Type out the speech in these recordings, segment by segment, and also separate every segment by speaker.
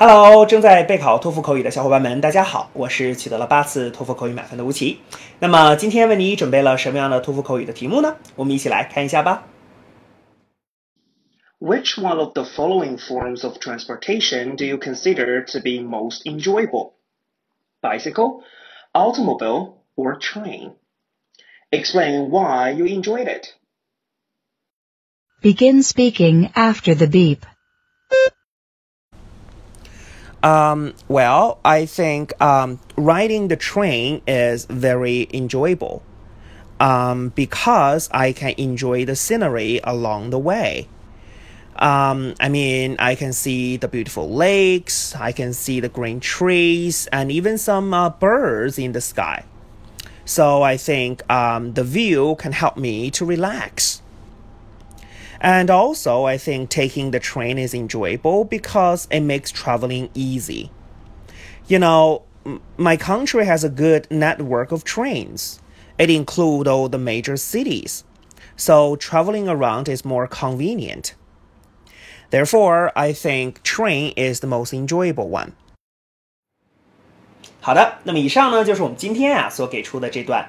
Speaker 1: Hello，正在备考托福口语的小伙伴们，大家好，我是取得了八次托福口语满分的吴奇。那么今天为你准备了什么样的托福口语的题目呢？我们一起来看一下吧。
Speaker 2: Which one of the following forms of transportation do you consider to be most enjoyable? Bicycle, automobile, or train? Explain why you enjoyed it.
Speaker 3: Begin speaking after the beep.
Speaker 1: Um, well, I think um, riding the train is very enjoyable um, because I can enjoy the scenery along the way. Um, I mean, I can see the beautiful lakes, I can see the green trees, and even some uh, birds in the sky. So I think um, the view can help me to relax. And also, I think taking the train is enjoyable because it makes traveling easy. You know, my country has a good network of trains. It includes all the major cities. So traveling around is more convenient. Therefore, I think train is the most enjoyable one. 好的，那么以上呢就是我们今天啊所给出的这段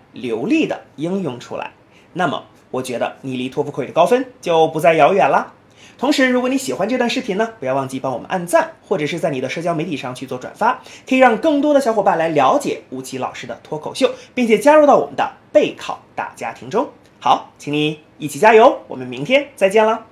Speaker 1: 流利的应用出来。那么。我觉得你离托福口语的高分就不再遥远了。同时，如果你喜欢这段视频呢，不要忘记帮我们按赞，或者是在你的社交媒体上去做转发，可以让更多的小伙伴来了解吴奇老师的脱口秀，并且加入到我们的备考大家庭中。好，请你一起加油，我们明天再见了。